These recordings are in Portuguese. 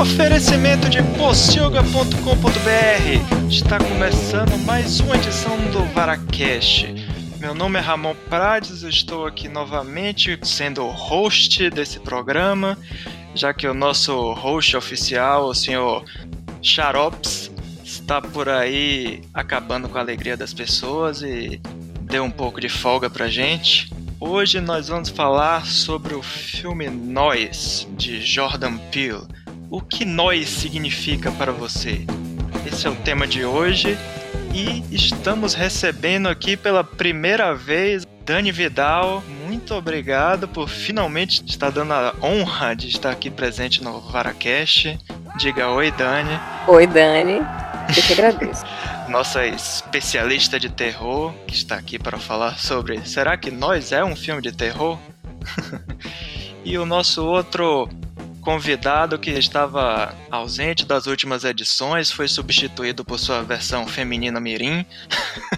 Oferecimento de pocilga.com.br. Está começando mais uma edição do Varacast. Meu nome é Ramon Prades, estou aqui novamente sendo o host desse programa, já que o nosso host oficial, o senhor Xarops, está por aí acabando com a alegria das pessoas e deu um pouco de folga pra gente. Hoje nós vamos falar sobre o filme Nós, de Jordan Peele. O que nós significa para você? Esse é o tema de hoje e estamos recebendo aqui pela primeira vez Dani Vidal. Muito obrigado por finalmente estar dando a honra de estar aqui presente no Varacast. Diga oi, Dani. Oi, Dani. Eu que agradeço. Nossa especialista de terror que está aqui para falar sobre será que nós é um filme de terror? e o nosso outro convidado que estava ausente das últimas edições foi substituído por sua versão feminina mirim.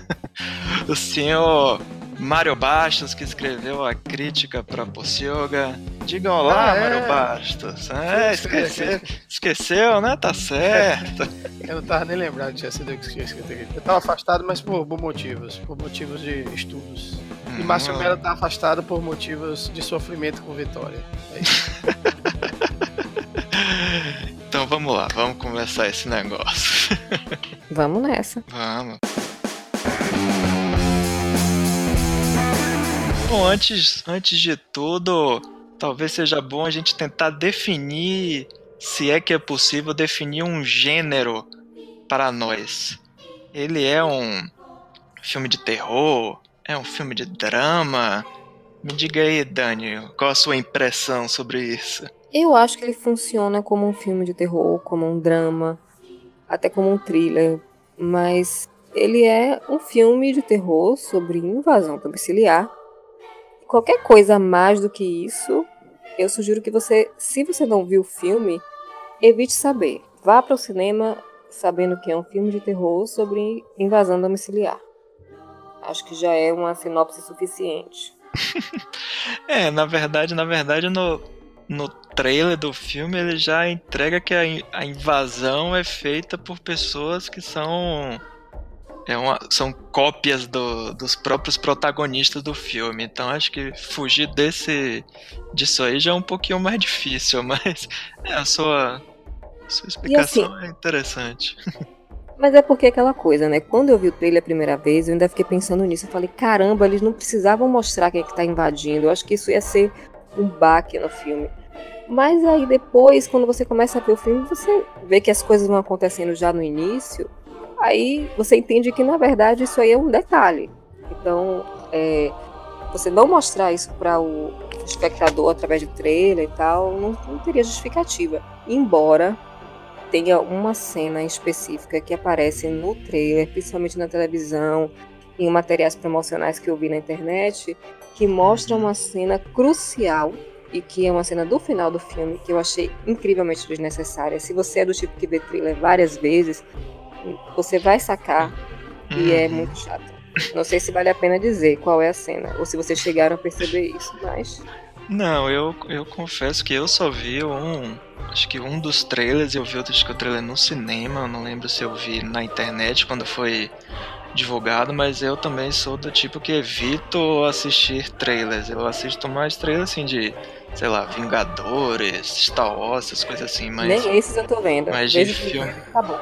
o senhor Mário Bastos, que escreveu a crítica para Pocilga. Diga olá, ah, é. Mário Bastos. É, esqueceu, esqueceu, né? Tá certo. Eu não tava nem lembrado tinha sido eu que tinha escrito aqui. Eu tava afastado, mas por, por motivos. Por motivos de estudos. Hum, e Márcio Melo tá afastado por motivos de sofrimento com Vitória. É isso. então vamos lá, vamos começar esse negócio. Vamos nessa. Vamos. Bom, antes, antes de tudo, talvez seja bom a gente tentar definir, se é que é possível, definir um gênero para nós. Ele é um filme de terror? É um filme de drama? Me diga aí, Dani, qual a sua impressão sobre isso? Eu acho que ele funciona como um filme de terror, como um drama, até como um thriller, mas ele é um filme de terror sobre invasão domiciliar. Qualquer coisa mais do que isso, eu sugiro que você, se você não viu o filme, evite saber. Vá para o cinema sabendo que é um filme de terror sobre invasão domiciliar. Acho que já é uma sinopse suficiente. é, na verdade, na verdade, no, no trailer do filme ele já entrega que a, a invasão é feita por pessoas que são é uma, são cópias do, dos próprios protagonistas do filme. Então acho que fugir desse disso aí já é um pouquinho mais difícil, mas é, a sua, a sua explicação assim, é interessante. Mas é porque aquela coisa, né? Quando eu vi o trailer a primeira vez, eu ainda fiquei pensando nisso. Eu falei, caramba, eles não precisavam mostrar quem é que tá invadindo. Eu acho que isso ia ser um baque no filme. Mas aí depois, quando você começa a ver o filme, você vê que as coisas vão acontecendo já no início. Aí você entende que na verdade isso aí é um detalhe. Então, é, você não mostrar isso para o espectador através de trailer e tal, não, não teria justificativa. Embora tenha uma cena específica que aparece no trailer, principalmente na televisão, em materiais promocionais que eu vi na internet, que mostra uma cena crucial e que é uma cena do final do filme que eu achei incrivelmente desnecessária. Se você é do tipo que vê thriller várias vezes, você vai sacar e é uhum. muito chato. Não sei se vale a pena dizer qual é a cena, ou se vocês chegaram a perceber isso, mas. Não, eu, eu confesso que eu só vi um. Acho que um dos trailers, eu vi outro, acho que o trailer no cinema, não lembro se eu vi na internet quando foi divulgado, mas eu também sou do tipo que evito assistir trailers. Eu assisto mais trailers assim de, sei lá, Vingadores, Star Wars, essas coisas assim, mas. Nem esses eu tô vendo. Mas de filme. Tá bom.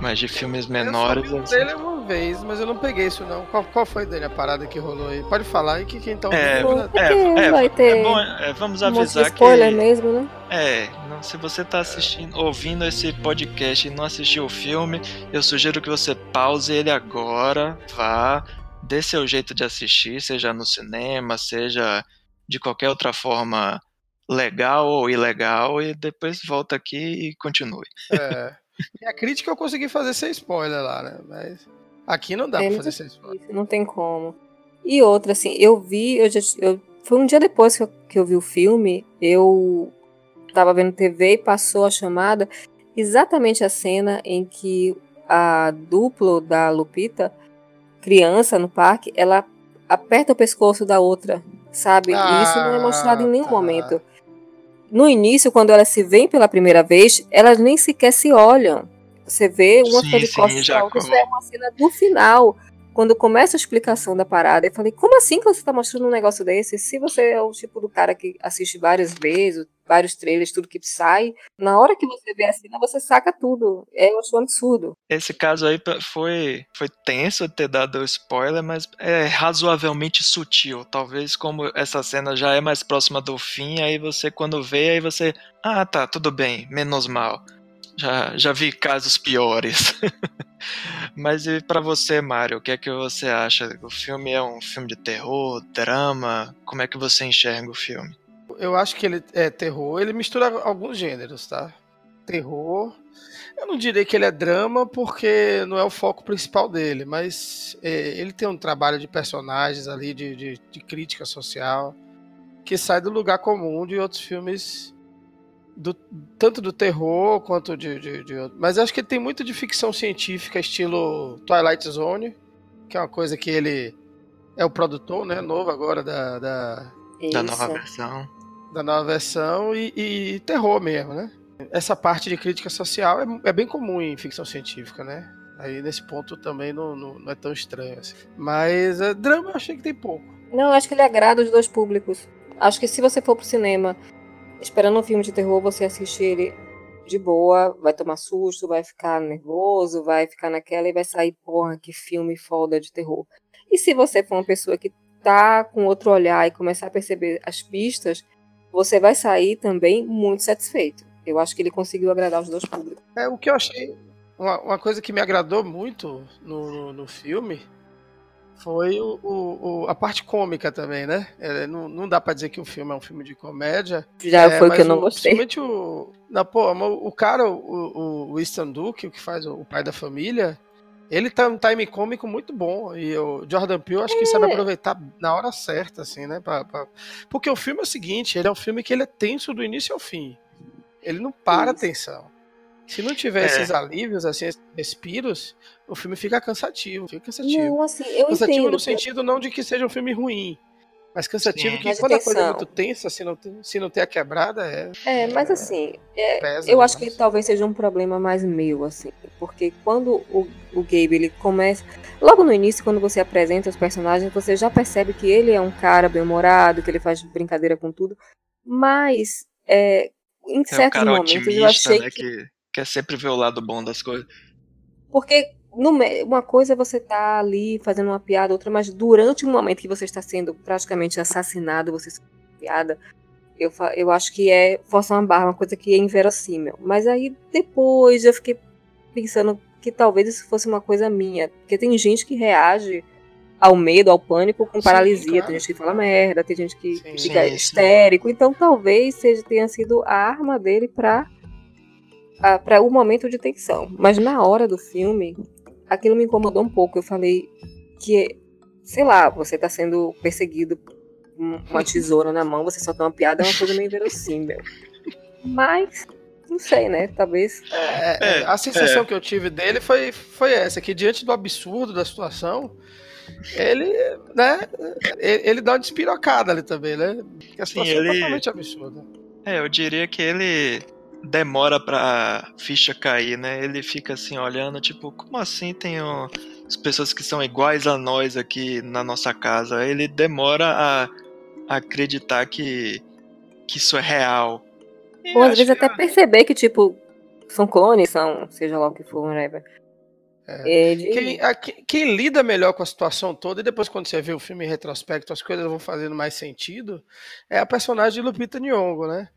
Mas de filmes menores. Eu só vi assim. uma vez, mas eu não peguei isso não. Qual, qual foi dele a parada que rolou aí? Pode falar aí que quem tá é, ouvindo. É, é, é, vai ter é bom, é, vamos avisar um spoiler que. mesmo, né? É, não, se você tá assistindo, ouvindo esse podcast e não assistiu o filme, eu sugiro que você pause ele agora, vá, dê seu jeito de assistir, seja no cinema, seja de qualquer outra forma legal ou ilegal, e depois volta aqui e continue. É. E a crítica eu consegui fazer sem spoiler lá, né? Mas aqui não dá é, pra fazer sem spoiler. Não tem como. E outra, assim, eu vi, eu já. Eu, foi um dia depois que eu, que eu vi o filme, eu tava vendo TV e passou a chamada exatamente a cena em que a duplo da Lupita, criança no parque, ela aperta o pescoço da outra, sabe? Ah, e isso não é mostrado em nenhum tá. momento. no início, quando elas se veem pela primeira vez, elas nem sequer se olham. Você vê uma sim, sim, já isso é uma cena do final quando começa a explicação da parada, eu falei, como assim que você está mostrando um negócio desse? Se você é o tipo do cara que assiste várias vezes, vários trailers, tudo que sai, na hora que você vê a cena, você saca tudo. É, um absurdo. Esse caso aí foi, foi tenso ter dado spoiler, mas é razoavelmente sutil. Talvez como essa cena já é mais próxima do fim, aí você quando vê, aí você, ah tá, tudo bem, menos mal. Já, já vi casos piores. Mas e para você, Mário, o que é que você acha? O filme é um filme de terror, drama? Como é que você enxerga o filme? Eu acho que ele é terror, ele mistura alguns gêneros, tá? Terror. Eu não diria que ele é drama porque não é o foco principal dele, mas é, ele tem um trabalho de personagens ali, de, de, de crítica social, que sai do lugar comum de outros filmes do, tanto do terror quanto de, de, de, Mas acho que ele tem muito de ficção científica, estilo Twilight Zone, que é uma coisa que ele é o produtor, né? Novo agora da. Da, da nova versão. Da nova versão e, e, terror mesmo, né? Essa parte de crítica social é, é, bem comum em ficção científica, né? Aí nesse ponto também não, não, não é tão estranho assim. Mas é, drama eu achei que tem pouco. Não, acho que ele agrada os dois públicos. Acho que se você for pro cinema esperando um filme de terror, você assiste ele de boa, vai tomar susto, vai ficar nervoso, vai ficar naquela e vai sair, porra, que filme foda de terror. E se você for uma pessoa que tá com outro olhar e começar a perceber as pistas, você vai sair também muito satisfeito. Eu acho que ele conseguiu agradar os dois públicos. É o que eu achei. Uma, uma coisa que me agradou muito no, no, no filme foi o, o, a parte cômica também, né? É, não, não dá pra dizer que o filme é um filme de comédia. Já é, foi que eu não gostei. Principalmente o. Não, pô, o cara, o, o Easton Duke, o que faz o pai da família, ele tá um time cômico muito bom. E o Jordan Peele acho que sabe é. aproveitar na hora certa, assim, né? Pra, pra... Porque o filme é o seguinte, ele é um filme que ele é tenso do início ao fim. Ele não para Isso. atenção. Se não tiver é. esses alívios, assim, esses respiros, o filme fica cansativo. Fica cansativo. Não, assim, eu cansativo entendo, no sentido não de que seja um filme ruim. Mas cansativo Sim. que mas quando atenção. a coisa é muito tensa, se não, tem, se não tem a quebrada, é. É, mas é, assim, é, eu acho que talvez seja um problema mais meu, assim. Porque quando o, o Gabe ele começa. Logo no início, quando você apresenta os personagens, você já percebe que ele é um cara bem-humorado, que ele faz brincadeira com tudo. Mas, é, em é certos momentos, eu achei né, que... que quer sempre ver o lado bom das coisas. Porque no, uma coisa é você tá ali fazendo uma piada, outra, mas durante o momento que você está sendo praticamente assassinado, você está piada, eu, eu acho que é forçar uma barra, uma coisa que é inverossímil. Mas aí depois eu fiquei pensando que talvez isso fosse uma coisa minha. Porque tem gente que reage ao medo, ao pânico com sim, paralisia. Claro. Tem gente que fala merda, tem gente que sim, fica sim, histérico. Então talvez seja, tenha sido a arma dele para para o momento de tensão. Mas na hora do filme, aquilo me incomodou um pouco. Eu falei que, sei lá, você está sendo perseguido com uma tesoura na mão, você solta uma piada, é uma coisa meio verossímil. Mas, não sei, né? Talvez. É, é, a sensação é. que eu tive dele foi, foi essa: que diante do absurdo da situação, ele, né, ele, ele dá uma despirocada ali também, né? Que a situação Sim, ele... é totalmente absurda. É, eu diria que ele demora pra ficha cair, né? Ele fica assim olhando, tipo, como assim tem um, as pessoas que são iguais a nós aqui na nossa casa? Ele demora a, a acreditar que, que isso é real. Ou às vezes até perceber que, tipo, são clones, são, seja lá o que for, whatever. É. Ele... Quem, a, quem, lida melhor com a situação toda, e depois quando você vê o filme em retrospecto, as coisas vão fazendo mais sentido, é a personagem de Lupita Nyong'o, né?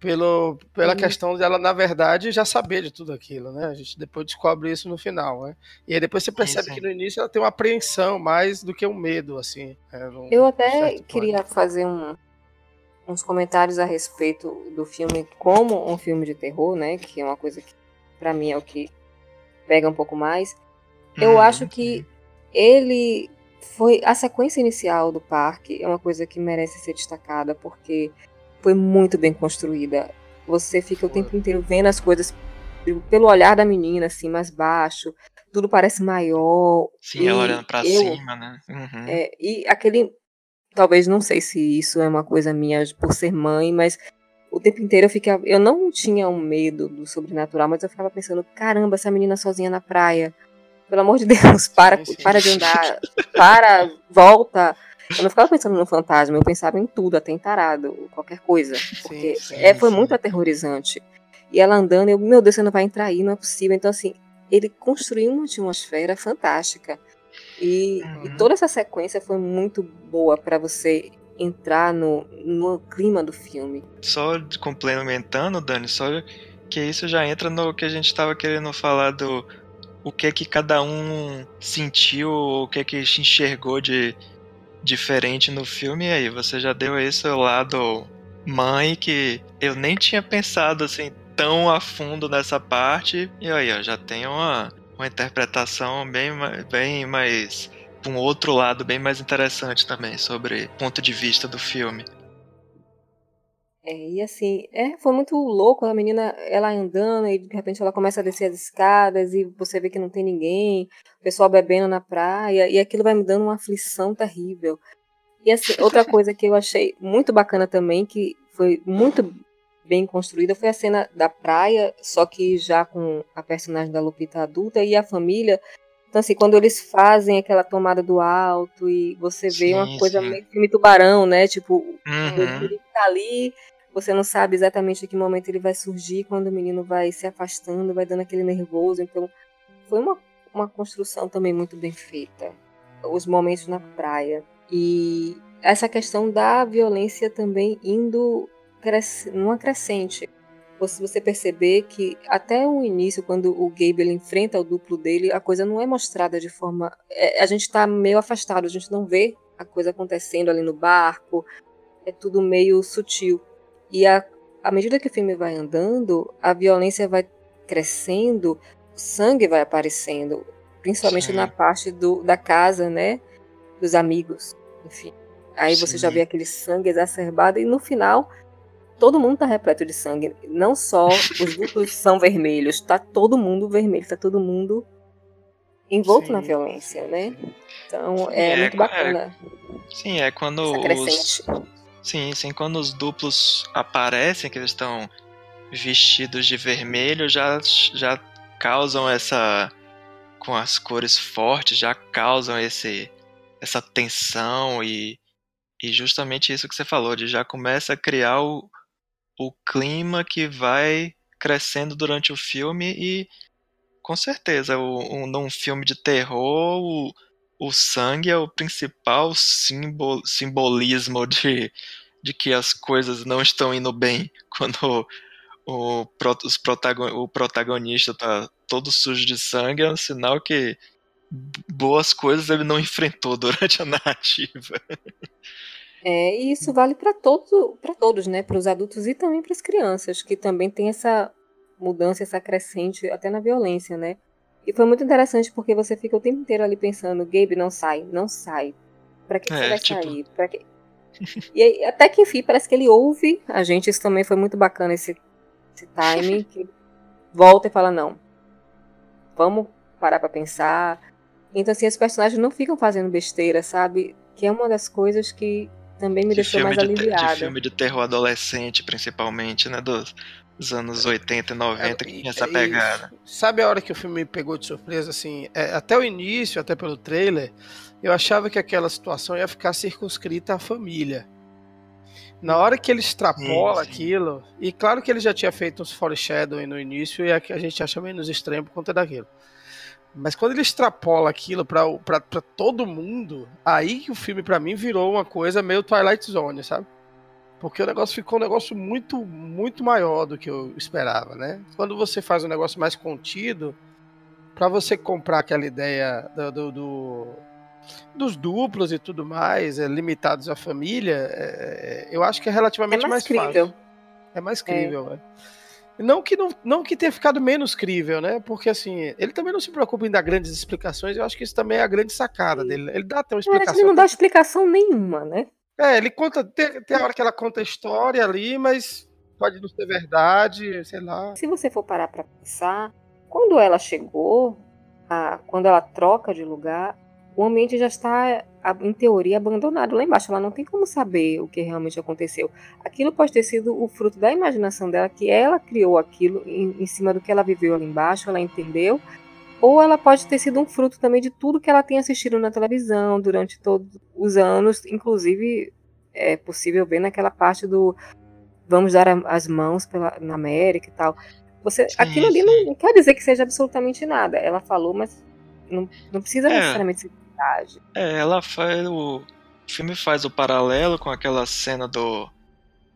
Pelo, pela uhum. questão dela, na verdade, já saber de tudo aquilo, né? A gente depois descobre isso no final, né? E aí depois você percebe sim, sim. que no início ela tem uma apreensão mais do que um medo, assim. É, Eu até queria fazer um, uns comentários a respeito do filme como um filme de terror, né? Que é uma coisa que, para mim, é o que pega um pouco mais. Eu uhum. acho que ele foi a sequência inicial do parque é uma coisa que merece ser destacada porque foi muito bem construída. Você fica o tempo inteiro vendo as coisas pelo olhar da menina, assim, mais baixo. Tudo parece maior. Sim, ela olhando pra eu, cima, né? Uhum. É, e aquele. Talvez não sei se isso é uma coisa minha por ser mãe, mas o tempo inteiro eu ficava. Eu não tinha um medo do sobrenatural, mas eu ficava pensando: caramba, essa menina sozinha na praia. Pelo amor de Deus, para, sim, sim. para de andar, para, volta. Eu não ficava pensando no fantasma, eu pensava em tudo, até em tarado, qualquer coisa. Porque sim, é, foi muito aterrorizante. E ela andando, eu, meu Deus, você não vai entrar aí, não é possível. Então, assim, ele construiu uma atmosfera fantástica. E, uhum. e toda essa sequência foi muito boa para você entrar no, no clima do filme. Só complementando, Dani, só que isso já entra no que a gente estava querendo falar do o que que cada um sentiu, o que que enxergou de diferente no filme. E aí, você já deu esse lado mãe que eu nem tinha pensado assim tão a fundo nessa parte. E aí, ó, já tem uma, uma interpretação bem, bem mais um outro lado bem mais interessante também sobre ponto de vista do filme. É, e assim, é, foi muito louco a menina, ela andando e de repente ela começa a descer as escadas e você vê que não tem ninguém, o pessoal bebendo na praia e aquilo vai me dando uma aflição terrível. E assim, outra coisa que eu achei muito bacana também, que foi muito bem construída, foi a cena da praia, só que já com a personagem da Lupita adulta e a família então, assim, quando eles fazem aquela tomada do alto e você vê sim, uma coisa sim. meio filme tubarão, né? Tipo, uhum. ele tá ali, você não sabe exatamente em que momento ele vai surgir, quando o menino vai se afastando, vai dando aquele nervoso. Então, foi uma, uma construção também muito bem feita. Os momentos na praia. E essa questão da violência também indo cres numa crescente você perceber que até o início, quando o Gabe ele enfrenta o duplo dele, a coisa não é mostrada de forma. É, a gente está meio afastado, a gente não vê a coisa acontecendo ali no barco, é tudo meio sutil. E a, à medida que o filme vai andando, a violência vai crescendo, o sangue vai aparecendo, principalmente Sim. na parte do, da casa, né? Dos amigos, enfim. Aí Sim. você já vê aquele sangue exacerbado e no final todo mundo tá repleto de sangue. Não só os duplos são vermelhos, tá todo mundo vermelho, tá todo mundo envolto sim, na violência, né? Então sim, é, é, muito bacana. É, sim, é quando os, sim, sim, quando os duplos aparecem, que eles estão vestidos de vermelho, já já causam essa com as cores fortes, já causam esse essa tensão e e justamente isso que você falou, de já começa a criar o, o clima que vai crescendo durante o filme e com certeza um, num filme de terror o, o sangue é o principal simbol, simbolismo de, de que as coisas não estão indo bem quando o, os protagon, o protagonista tá todo sujo de sangue é um sinal que boas coisas ele não enfrentou durante a narrativa. É, e isso vale para todos, para todos, né? Para os adultos e também para as crianças, que também tem essa mudança, essa crescente até na violência, né? E foi muito interessante porque você fica o tempo inteiro ali pensando, Gabe, não sai, não sai. Para que, é, você vai tipo... sair? Pra que... e aí, até que enfim, parece que ele ouve a gente, isso também foi muito bacana esse, esse timing, que volta e fala, não, vamos parar para pensar. Então, assim, os personagens não ficam fazendo besteira, sabe? Que é uma das coisas que também me de deixou mais de aliviada. De filme de terror adolescente, principalmente, né? Dos, dos anos 80 e 90, é, que tinha essa é pegada. Sabe a hora que o filme me pegou de surpresa, assim? É, até o início, até pelo trailer, eu achava que aquela situação ia ficar circunscrita à família. Na hora que ele extrapola sim, sim. aquilo, e claro que ele já tinha feito uns foreshadowing no início, e a gente acha menos estranho por conta daquilo. Mas quando ele extrapola aquilo pra todo mundo, aí que o filme para mim virou uma coisa meio Twilight Zone, sabe? Porque o negócio ficou um negócio muito, muito maior do que eu esperava, né? Quando você faz um negócio mais contido, para você comprar aquela ideia do, do, do, dos duplos e tudo mais, é, limitados à família, é, eu acho que é relativamente é mais, mais fácil. É mais crível, é. Né? Não que, não, não que tenha ficado menos crível, né? Porque assim, ele também não se preocupa em dar grandes explicações, eu acho que isso também é a grande sacada dele. Ele dá até uma explicação. Mas ele não dá explicação nenhuma, né? É, ele conta. Tem, tem a hora que ela conta a história ali, mas pode não ser verdade, sei lá. Se você for parar pra pensar, quando ela chegou, a, quando ela troca de lugar, o ambiente já está, em teoria, abandonado lá embaixo. Ela não tem como saber o que realmente aconteceu. Aquilo pode ter sido o fruto da imaginação dela, que ela criou aquilo em, em cima do que ela viveu lá embaixo, ela entendeu. Ou ela pode ter sido um fruto também de tudo que ela tem assistido na televisão durante todos os anos, inclusive é possível ver naquela parte do vamos dar as mãos pela, na América e tal. Você, sim, aquilo ali não, não, quer dizer que seja absolutamente nada. Ela falou, mas não, não precisa é, necessariamente É, ela faz o, o filme faz o paralelo com aquela cena do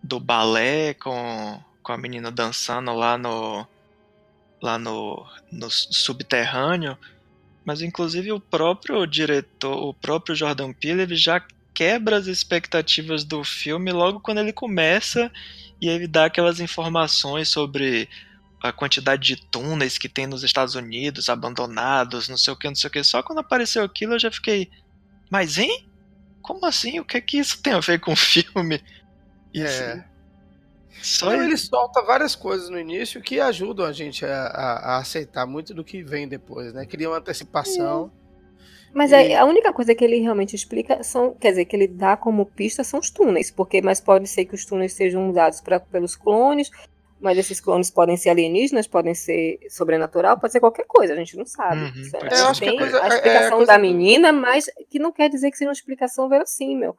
do balé com, com a menina dançando lá no lá no, no subterrâneo, mas inclusive o próprio diretor, o próprio Jordan Peele, ele já quebra as expectativas do filme logo quando ele começa e ele dá aquelas informações sobre a quantidade de túneis que tem nos Estados Unidos, abandonados, não sei o que, não sei o que. Só quando apareceu aquilo eu já fiquei. Mas hein? Como assim? O que é que isso tem a ver com o filme? E é. Assim, só então, ele solta várias coisas no início que ajudam a gente a, a, a aceitar muito do que vem depois, né? Cria uma antecipação. Mas e... a única coisa que ele realmente explica são, quer dizer, que ele dá como pista são os túneis, porque mas pode ser que os túneis sejam usados pra, pelos clones, mas esses clones podem ser alienígenas, podem ser sobrenatural, pode ser qualquer coisa, a gente não sabe. Uhum, é, eu acho que a, coisa, a explicação é, a coisa... da menina, mas que não quer dizer que seja uma explicação verossímil.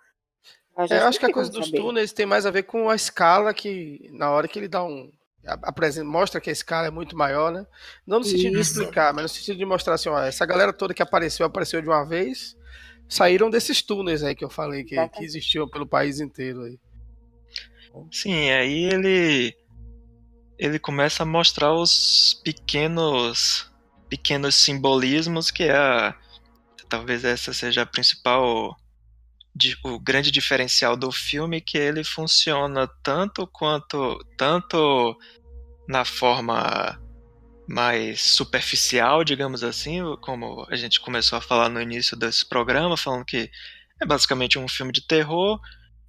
É, eu acho que a coisa dos saber. túneis tem mais a ver com a escala que, na hora que ele dá um. Apresenta, mostra que a escala é muito maior, né? Não no sentido Isso. de explicar, mas no sentido de mostrar assim, ó, essa galera toda que apareceu, apareceu de uma vez, saíram desses túneis aí que eu falei, que, que existiam pelo país inteiro aí. Sim, aí ele ele começa a mostrar os pequenos pequenos simbolismos que é a, talvez essa seja a principal o grande diferencial do filme que ele funciona tanto quanto tanto na forma mais superficial, digamos assim, como a gente começou a falar no início desse programa, falando que é basicamente um filme de terror,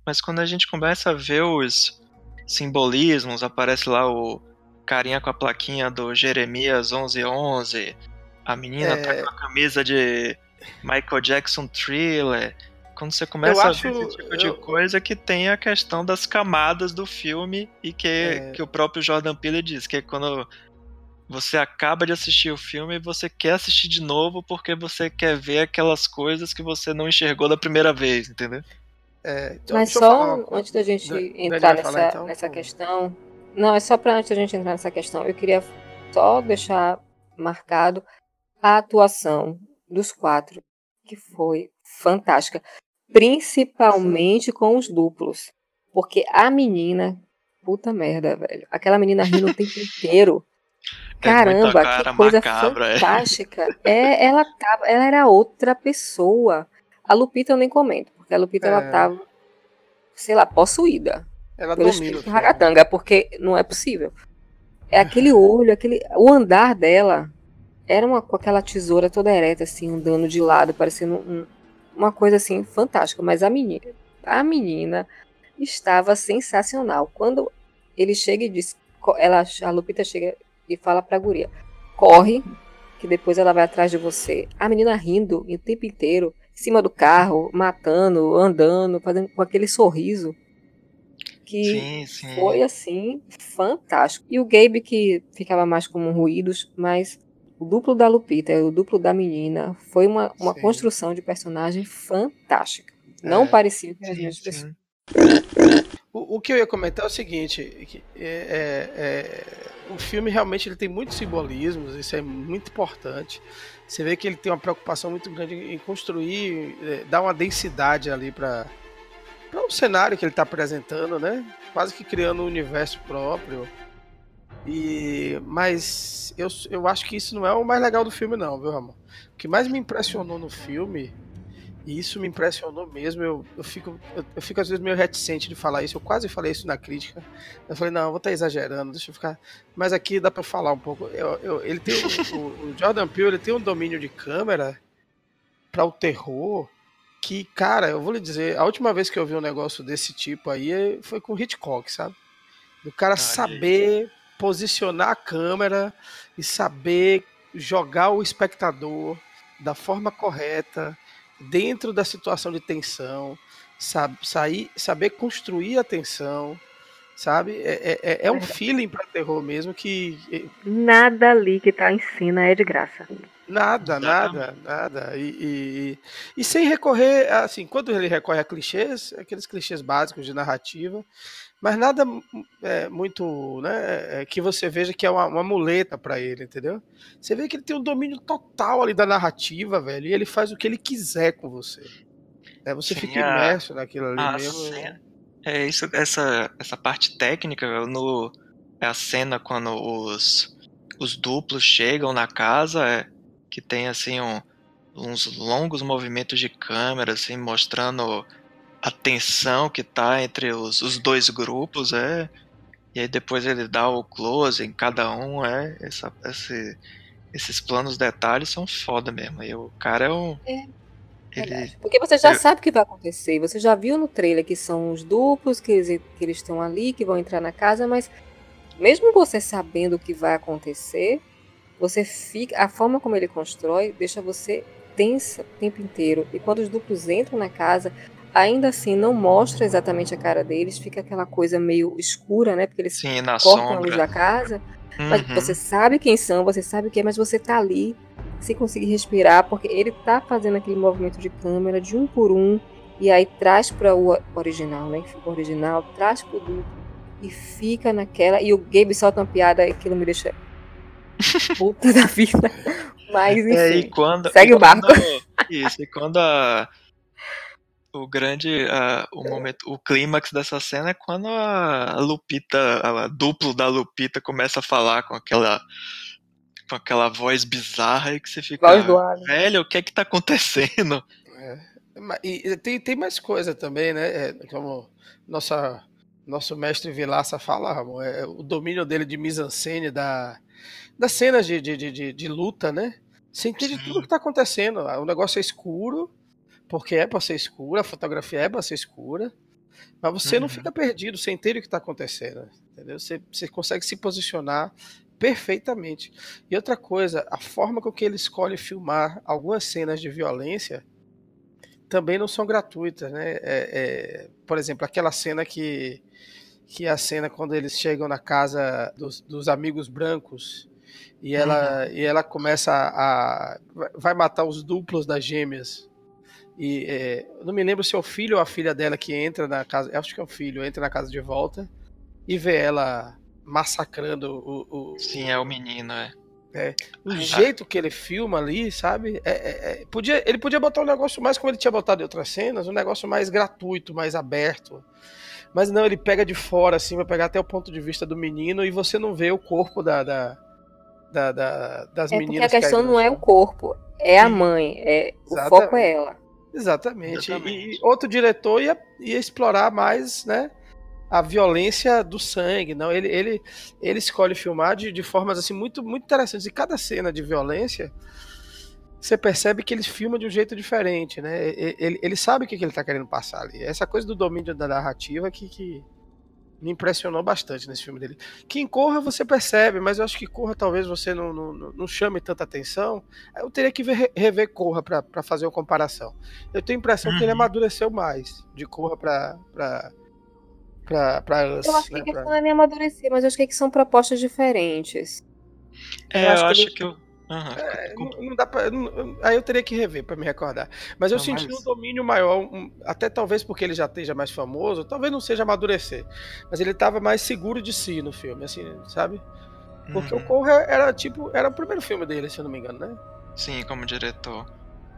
mas quando a gente começa a ver os simbolismos, aparece lá o carinha com a plaquinha do Jeremias 1111, a menina é... tá com a camisa de Michael Jackson Thriller, quando você começa eu a ver esse tipo de coisa que tem a questão das camadas do filme e que, é... que o próprio Jordan Peele diz, que é quando você acaba de assistir o filme e você quer assistir de novo porque você quer ver aquelas coisas que você não enxergou da primeira vez, entendeu? É, então, Mas só antes da gente entrar nessa, falar, então, nessa questão. Não, é só para antes da gente entrar nessa questão. Eu queria só deixar marcado a atuação dos quatro, que foi fantástica principalmente com os duplos. Porque a menina, puta merda, velho. Aquela menina rindo o tempo inteiro. É Caramba, é que coisa macabra, fantástica. É. é. ela tava, ela era outra pessoa. A Lupita eu nem comento, porque a Lupita é. ela tava, sei lá, possuída. Ela pelo domina. Ragatanga, porque não é possível. É aquele olho, aquele, o andar dela era uma com aquela tesoura toda ereta assim, andando de lado, parecendo um, uma coisa assim fantástica, mas a menina, a menina estava sensacional. Quando ele chega e diz, ela, a Lupita chega e fala pra guria, corre, que depois ela vai atrás de você. A menina rindo o tempo inteiro, em cima do carro, matando, andando, fazendo com aquele sorriso. Que sim, sim. foi assim, fantástico. E o Gabe que ficava mais como ruídos, mas o duplo da Lupita e o duplo da menina foi uma, uma construção de personagem fantástica. Não é, parecia que as mesmas pessoas. O, o, que eu ia comentar é o seguinte: é, é, é, o filme realmente ele tem muitos simbolismos, isso é muito importante. Você vê que ele tem uma preocupação muito grande em construir, é, dar uma densidade ali para o cenário que ele está apresentando, né? Quase que criando um universo próprio. E, mas eu, eu acho que isso não é o mais legal do filme, não, viu, Ramon? O que mais me impressionou no filme, e isso me impressionou mesmo, eu, eu, fico, eu, eu, fico às vezes meio reticente de falar isso, eu quase falei isso na crítica. Eu falei, não, eu vou estar tá exagerando, deixa eu ficar. Mas aqui dá pra falar um pouco. Eu, ele tem o, o, Jordan Peele ele tem um domínio de câmera para o terror que, cara, eu vou lhe dizer, a última vez que eu vi um negócio desse tipo aí foi com Hitchcock, sabe? O cara saber posicionar a câmera e saber jogar o espectador da forma correta, dentro da situação de tensão, sabe, sair, saber construir a tensão, sabe? É, é, é um feeling para terror mesmo que. Nada ali que tá em cena é de graça. Nada, nada, nada. E, e, e, sem recorrer, assim, quando ele recorre a clichês, aqueles clichês básicos de narrativa, mas nada é, muito, né, é, que você veja que é uma, uma muleta para ele, entendeu? Você vê que ele tem um domínio total ali da narrativa, velho, e ele faz o que ele quiser com você. É, você Sim, fica imerso a, naquilo ali mesmo. Cena, é isso, essa, essa parte técnica, no, é a cena quando os, os duplos chegam na casa, é, que tem assim um, uns longos movimentos de câmera, assim, mostrando a tensão que tá entre os, os dois grupos, é. E aí depois ele dá o close em cada um, é. Essa, esse, esses planos detalhes são foda mesmo. E o cara é um. É. Ele... Porque você já sabe o que vai acontecer. Você já viu no trailer que são os duplos, que eles, que eles estão ali, que vão entrar na casa, mas mesmo você sabendo o que vai acontecer, você fica. A forma como ele constrói deixa você tensa o tempo inteiro. E quando os duplos entram na casa, ainda assim não mostra exatamente a cara deles, fica aquela coisa meio escura, né? Porque eles Sim, cortam a luz da casa. Uhum. Mas você sabe quem são, você sabe o que é, mas você tá ali sem conseguir respirar, porque ele tá fazendo aquele movimento de câmera de um por um, e aí traz para o original, né? O original, traz pro duplo e fica naquela. E o Gabe solta uma piada, aquilo me deixa puta da vida. Mas enfim, é, e quando, segue e o barco. isso, e quando a, o grande, a, o momento, o clímax dessa cena é quando a Lupita, a duplo da Lupita começa a falar com aquela com aquela voz bizarra e que você fica, velho, o que é que tá acontecendo? É, e tem, tem mais coisa também, né? É, como nossa, nosso mestre Vilaça fala, Ramon, é, o domínio dele de mise-en-scène, da, das cenas de, de, de, de, luta, né? Você entende Sim. tudo o que tá acontecendo. O negócio é escuro, porque é pra ser escuro, a fotografia é pra ser escura, mas você uhum. não fica perdido, você entende o que tá acontecendo, entendeu? Você, você consegue se posicionar perfeitamente. E outra coisa, a forma com que ele escolhe filmar algumas cenas de violência também não são gratuitas, né? É, é, por exemplo, aquela cena que que é a cena quando eles chegam na casa dos, dos amigos brancos e ela uhum. e ela começa a, vai matar os duplos das gêmeas e é, não me lembro se é o filho ou a filha dela que entra na casa acho que é o filho entra na casa de volta e vê ela massacrando o. o Sim, é o menino, é. É, o ah, jeito que ele filma ali, sabe? É, é, é, podia, ele podia botar um negócio mais como ele tinha botado em outras cenas, um negócio mais gratuito, mais aberto. Mas não, ele pega de fora, assim, vai pegar até o ponto de vista do menino e você não vê o corpo da, da, da, da das é meninas. Porque a questão não é o corpo, é a mãe. É, o foco é ela. Exatamente. Exatamente. E outro diretor ia, ia explorar mais, né? a violência do sangue, não. Ele, ele, ele escolhe filmar de, de formas assim muito, muito interessantes. E cada cena de violência, você percebe que ele filma de um jeito diferente, né? Ele, ele sabe o que, ele está querendo passar ali. Essa coisa do domínio da narrativa que, que me impressionou bastante nesse filme dele. Que em Corra você percebe, mas eu acho que Corra talvez você não, não, não chame tanta atenção. Eu teria que ver, rever Corra para fazer uma comparação. Eu tenho a impressão uhum. que ele uhum. amadureceu mais de Corra para pra, pra Us. Eu acho que né, a questão pra... não é nem amadurecer, mas eu acho que, é que são propostas diferentes. É, eu acho, eu acho que, ele... que eu. Uhum, é, não, não, dá pra, não, aí eu teria que rever para me recordar. Mas eu não, senti mas... um domínio maior, um, até talvez porque ele já esteja mais famoso, talvez não seja amadurecer, mas ele estava mais seguro de si no filme, assim, sabe? Porque uhum. o Corra era tipo, era o primeiro filme dele, se eu não me engano, né? Sim, como diretor.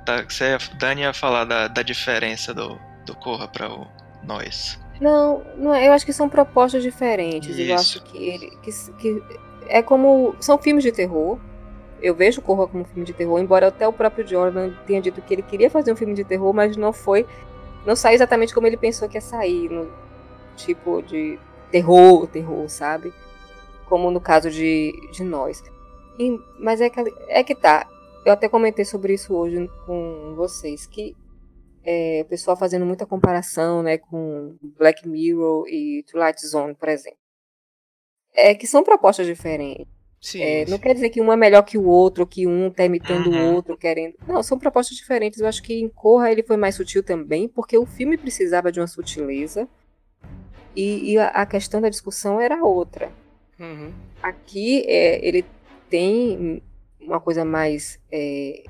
Da, você, Dani ia falar da, da diferença do, do Corra para o Nós. Não, não é, eu acho que são propostas diferentes. Isso. Eu acho que, ele, que, que é como. São filmes de terror. Eu vejo Corra como um filme de terror, embora até o próprio Jordan tenha dito que ele queria fazer um filme de terror, mas não foi. Não saiu exatamente como ele pensou que ia sair. No tipo de terror, terror, sabe? Como no caso de, de nós. E, mas é que, é que tá. Eu até comentei sobre isso hoje com vocês, que é, o pessoal fazendo muita comparação né, com Black Mirror e Twilight Zone, por exemplo. É que são propostas diferentes. Sim, É, não sim. quer dizer que um é melhor que o outro, que um tá imitando Uhum. o outro, querendo. Não, são propostas diferentes. Eu acho que em Corra ele foi mais sutil também, porque o filme precisava de uma sutileza. E, e a, a questão da discussão era outra. Uhum. Aqui é, ele tem uma coisa mais é,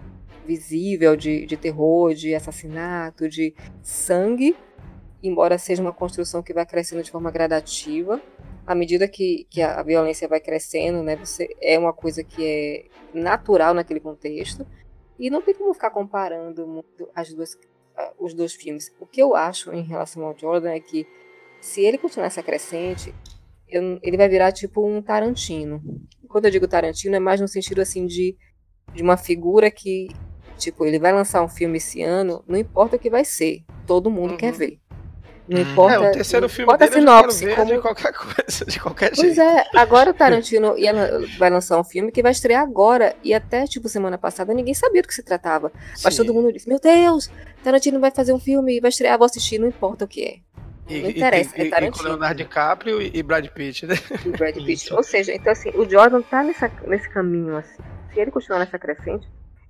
visível de, de terror, de assassinato, de sangue, embora seja uma construção que vai crescendo de forma gradativa. À medida que, que a violência vai crescendo, né, você, é uma coisa que é natural naquele contexto. E não tem como ficar comparando muito as duas, os dois filmes. O que eu acho em relação ao Jordan é que se ele continuar essa crescente, eu- ele vai virar tipo um Tarantino. Quando eu digo Tarantino, é mais no sentido assim de, de uma figura que, tipo, ele vai lançar um filme esse ano, não importa o que vai ser, todo mundo Uhum. quer ver. Não Uhum. importa, É, o terceiro filme dele eu quero sinopse, ver como de qualquer coisa, de qualquer Pois jeito. é, agora o Tarantino ia vai lançar um filme que vai estrear agora. E até, tipo, semana passada ninguém sabia do que se tratava. Mas Sim. todo mundo disse: Meu Deus, Tarantino vai fazer um filme e vai estrear, vou assistir, não importa o que é. E, não e- interessa, e- é e- e Tarantino. com Leonardo DiCaprio e, e Brad Pitt, né? O Brad Pitt. Ou seja, então assim, o Jordan tá nessa, nesse caminho, assim. Se ele continuar nessa crescente,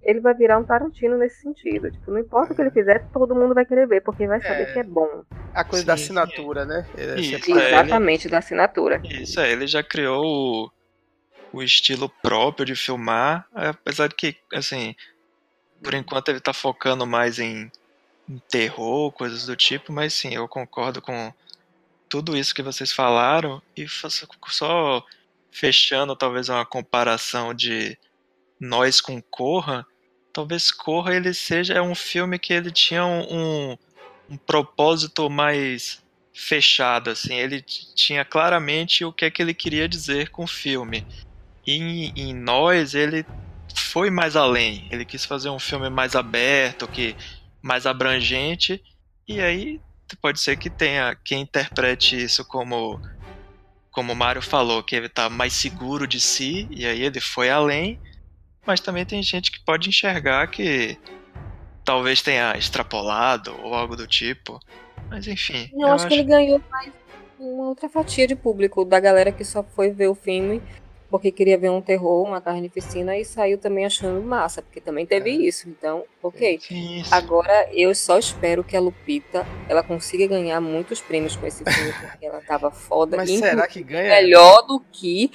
ele vai virar um Tarantino nesse sentido. Tipo, não importa o que ele fizer, todo mundo vai querer ver, porque vai saber É. que é bom. A coisa Sim, da sim. assinatura, né? É, Isso, é, Exatamente, da assinatura. Isso, é, ele já criou o, o estilo próprio de filmar, apesar de que, assim, por enquanto ele tá focando mais em, em terror, coisas do tipo, mas sim, eu concordo com tudo isso que vocês falaram e só fechando talvez uma comparação de nós com Corra, talvez Corra ele seja é um filme que ele tinha um, um, propósito mais fechado, assim, ele tinha claramente o que é que ele queria dizer com o filme. E em, em Nós ele foi mais além, ele quis fazer um filme mais aberto, que mais abrangente, e aí pode ser que tenha quem interprete isso como como o Mário falou, que ele tá mais seguro de si, e aí ele foi além, mas também tem gente que pode enxergar que talvez tenha extrapolado ou algo do tipo. Mas enfim. Eu, acho, que ele ganhou mais uma outra fatia de público, da galera que só foi ver o filme porque queria ver um terror, uma carnificina e saiu também achando massa, porque também teve É. isso. Então, ok. Sim, sim. Agora, eu só espero que a Lupita ela consiga ganhar muitos prêmios com esse filme, porque ela tava foda. Mas será que ganha? melhor do que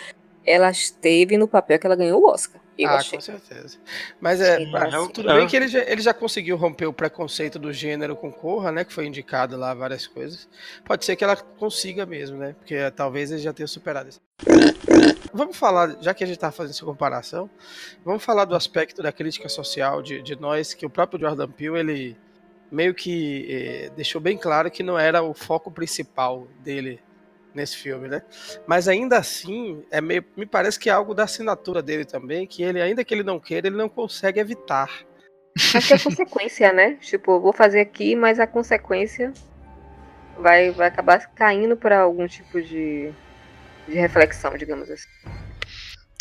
ela esteve no papel que ela ganhou o Oscar. Eu ah, achei. com certeza. Mas é, Sim, ah, assim. tudo bem que ele já, ele já conseguiu romper o preconceito do gênero com Corra, né? Que foi indicado lá várias coisas. Pode ser que ela consiga mesmo, né? Porque eh, talvez ele já tenha superado isso. Vamos falar, já que a gente tá fazendo essa comparação, vamos falar do aspecto da crítica social de, de nós, que o próprio Jordan Peele, ele meio que eh, deixou bem claro que não era o foco principal dele nesse filme, né? Mas ainda assim, é meio, me parece que é algo da assinatura dele também, que ele, ainda que ele não queira, ele não consegue evitar. Acho que é consequência, né? Tipo, eu vou fazer aqui, mas a consequência vai, vai acabar caindo para algum tipo de, de reflexão, digamos assim.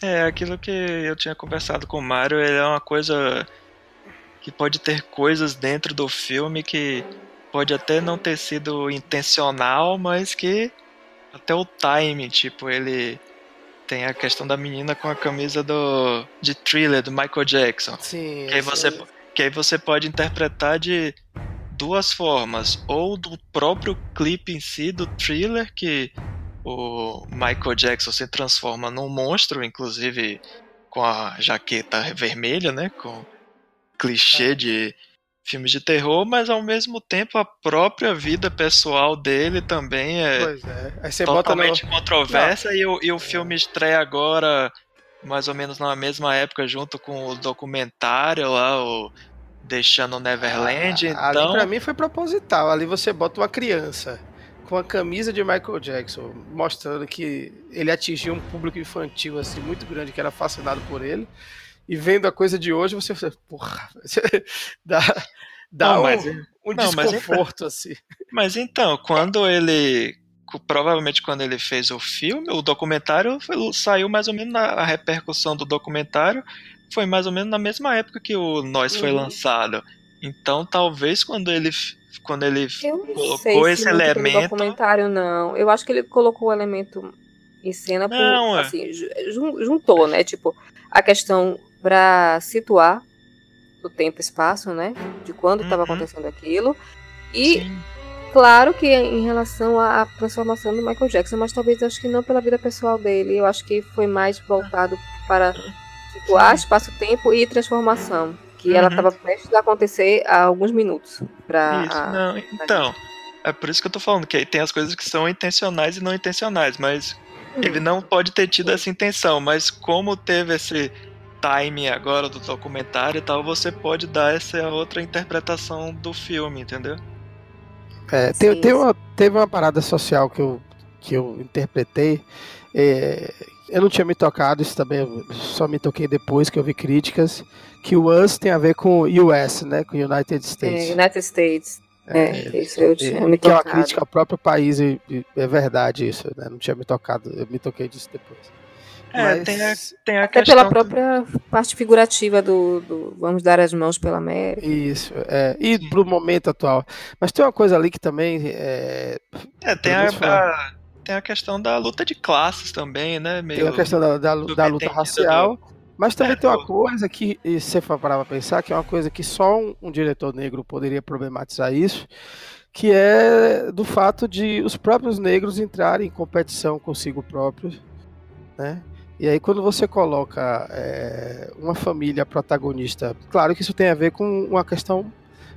É, aquilo que eu tinha conversado com o Mário, ele é uma coisa que pode ter coisas dentro do filme que pode até não ter sido intencional, mas que até o time, tipo, ele tem a questão da menina com a camisa do de Thriller do Michael Jackson. Sim. Que aí você, que aí você pode interpretar de duas formas. Ou do próprio clipe em si, do thriller, que o Michael Jackson se transforma num monstro, inclusive com a jaqueta vermelha, né? Com clichê de filmes de terror, mas ao mesmo tempo a própria vida pessoal dele também é Pois é. Bota no. totalmente controversa e, o, e o filme estreia agora mais ou menos na mesma época junto com o documentário lá, o Deixando Neverland, Ah, Ali então pra mim foi proposital. Ali você bota uma criança com a camisa de Michael Jackson, mostrando que ele atingiu um público infantil assim muito grande que era fascinado por ele. E vendo a coisa de hoje, você porra, dá, dá Não, um, mas- um não, mas desconforto assim. Mas então, quando ele. Provavelmente quando ele fez o filme, o documentário foi- saiu mais ou menos na a repercussão do documentário foi mais ou menos na mesma época que o Nós foi Uhum. lançado. Então talvez quando ele quando ele Eu não colocou sei esse elemento. documentário, não. Eu acho que ele colocou o elemento em cena por, Não, é. assim, ju- juntou, né? Tipo, a questão pra situar o tempo e espaço, né? De quando estava Uhum. acontecendo aquilo. E Sim. Claro que em relação à transformação do Michael Jackson, mas talvez acho que não pela vida pessoal dele. Eu acho que foi mais voltado para situar espaço-tempo e transformação. Que ela Uhum. estava prestes a acontecer há alguns minutos. Pra, Isso, não, então. É por isso que eu tô falando, que aí tem as coisas que são intencionais e não intencionais, mas ele não pode ter tido essa intenção, mas como teve esse time agora do documentário e tal, você pode dar essa outra interpretação do filme, entendeu? É, tem, Sim, tem sim. uma, teve uma parada social que eu, que eu interpretei. é, eu não tinha me tocado, isso também só me toquei depois que eu vi críticas. Que o US tem a ver com US, né? Com United States. É, United States. É, isso eu tinha E- me que é uma crítica ao próprio país, e, e é verdade isso, né? Não tinha me tocado, eu me toquei disso depois. É, Mas- tem a, tem a Até questão. pela do- própria parte figurativa do, do vamos dar as mãos pela América. Isso, é, e pro momento atual. Mas tem uma coisa ali que também é, É, tem a, a- tem a questão da luta de classes também, né? Meio... Tem a questão da, da, da luta racial, mas também É, tem uma coisa que, e se você parar pra pensar, que é uma coisa que só um, um diretor negro poderia problematizar isso, que é do fato de os próprios negros entrarem em competição consigo próprios, né? E aí quando você coloca é, uma família protagonista, claro que isso tem a ver com uma questão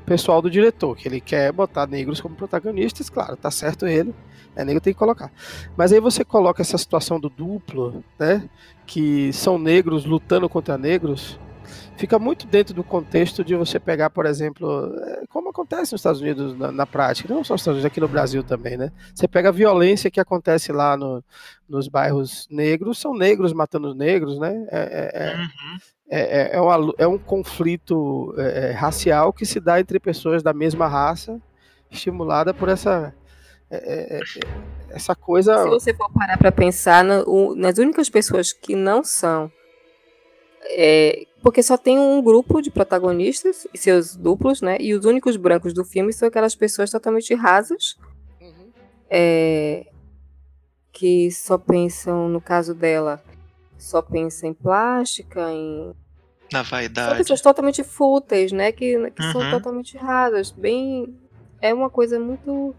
pessoal do diretor, que ele quer botar negros como protagonistas, claro, tá certo ele, é negro tem que colocar. Mas aí você coloca essa situação do duplo, né? Que são negros lutando contra negros, fica muito dentro do contexto de você pegar, por exemplo, é, como acontece nos Estados Unidos na, na prática, não só nos Estados Unidos, aqui no Brasil também, né? Você pega a violência que acontece lá no- nos bairros negros, são negros matando negros, né? É, é- é- Uhum. é, é- é uma é um conflito é, racial que se dá entre pessoas da mesma raça, estimulada por essa é, é, é, essa coisa. Se você for parar para pensar, na- o- nas únicas pessoas que não são. É, porque só tem um grupo de protagonistas e seus duplos, né? E os únicos brancos do filme são aquelas pessoas totalmente rasas, é, que só pensam, no caso dela, só pensa em plástica, em. Na São vaidade. pessoas totalmente fúteis, né? Que, que são Uhum. totalmente rasas. Bem. É uma coisa muito.